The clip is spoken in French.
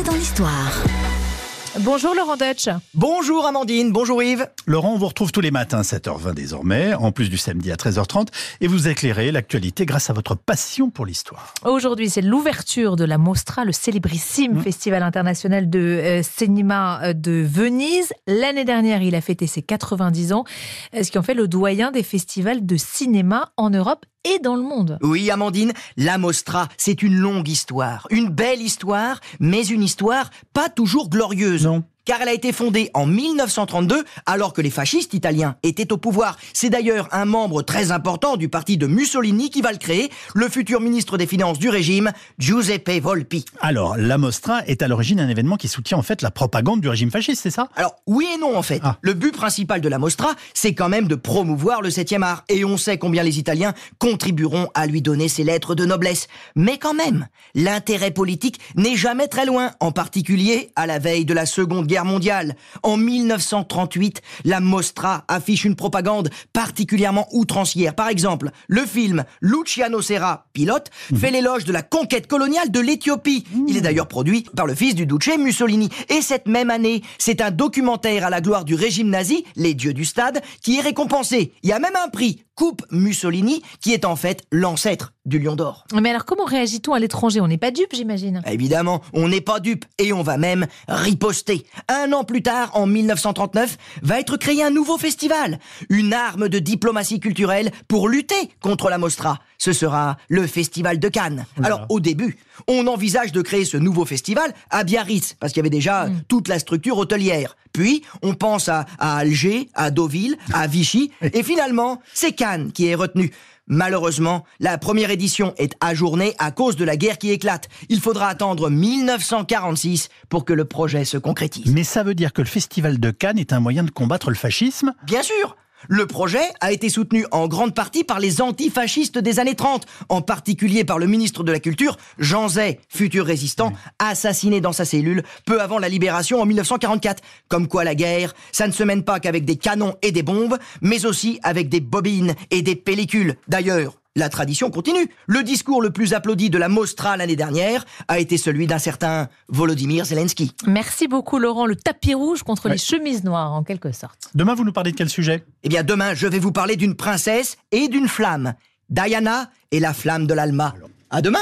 Dans l'histoire. Bonjour Laurent Deutsch. Bonjour Amandine, bonjour Yves. Laurent, on vous retrouve tous les matins 7h20 désormais, en plus du samedi à 13h30, et vous éclairez l'actualité grâce à votre passion pour l'histoire. Aujourd'hui, c'est l'ouverture de la Mostra, le célébrissime Mmh. festival international de euh, cinéma euh, de Venise. L'année dernière, il a fêté ses 90 ans, euh, ce qui en fait le doyen des festivals de cinéma en Europe et dans le monde. Oui Amandine, la Mostra, c'est une longue histoire, une belle histoire, mais une histoire pas toujours glorieuse. Non. Car elle a été fondée en 1932 alors que les fascistes italiens étaient au pouvoir. C'est d'ailleurs un membre très important du parti de Mussolini qui va le créer, le futur ministre des Finances du régime, Giuseppe Volpi. Alors, la Mostra est à l'origine d'un événement qui soutient en fait la propagande du régime fasciste, c'est ça? Alors, oui et non en fait. Ah. Le but principal de la Mostra, c'est quand même de promouvoir le 7e art. Et on sait combien les Italiens contribueront à lui donner ses lettres de noblesse. Mais quand même, l'intérêt politique n'est jamais très loin, en particulier à la veille de la Seconde Guerre mondiale. En 1938, la Mostra affiche une propagande particulièrement outrancière. Par exemple, le film Luciano Serra, pilote, fait l'éloge de la conquête coloniale de l'Éthiopie. Il est d'ailleurs produit par le fils du Duce Mussolini. Et cette même année, c'est un documentaire à la gloire du régime nazi, Les Dieux du Stade, qui est récompensé. Il y a même un prix, Coupe Mussolini, qui est en fait l'ancêtre du Lion d'Or. Mais alors, comment réagit-on à l'étranger? On n'est pas dupe, j'imagine. Évidemment, on n'est pas dupe et on va même riposter. Un an plus tard, en 1939, va être créé un nouveau festival, une arme de diplomatie culturelle pour lutter contre la Mostra. Ce sera le Festival de Cannes. Alors, au début, on envisage de créer ce nouveau festival à Biarritz, parce qu'il y avait déjà toute la structure hôtelière. Puis, on pense à, à Alger, à Deauville, à Vichy, et finalement, c'est Cannes qui est retenu. Malheureusement, la première édition est ajournée à cause de la guerre qui éclate. Il faudra attendre 1946 pour que le projet se concrétise. Mais ça veut dire que le festival de Cannes est un moyen de combattre le fascisme? Bien sûr le projet a été soutenu en grande partie par les antifascistes des années 30, en particulier par le ministre de la Culture, Jean Zay, futur résistant, assassiné dans sa cellule peu avant la libération en 1944. Comme quoi la guerre, ça ne se mène pas qu'avec des canons et des bombes, mais aussi avec des bobines et des pellicules. D'ailleurs, la tradition continue. Le discours le plus applaudi de la Mostra l'année dernière a été celui d'un certain Volodymyr Zelensky. Merci beaucoup Laurent. Le tapis rouge contre Ouais. les chemises noires, en quelque sorte. Demain, vous nous parlez de quel sujet? Eh bien, demain, je vais vous parler d'une princesse et d'une flamme. Diana et la flamme de l'Alma. À demain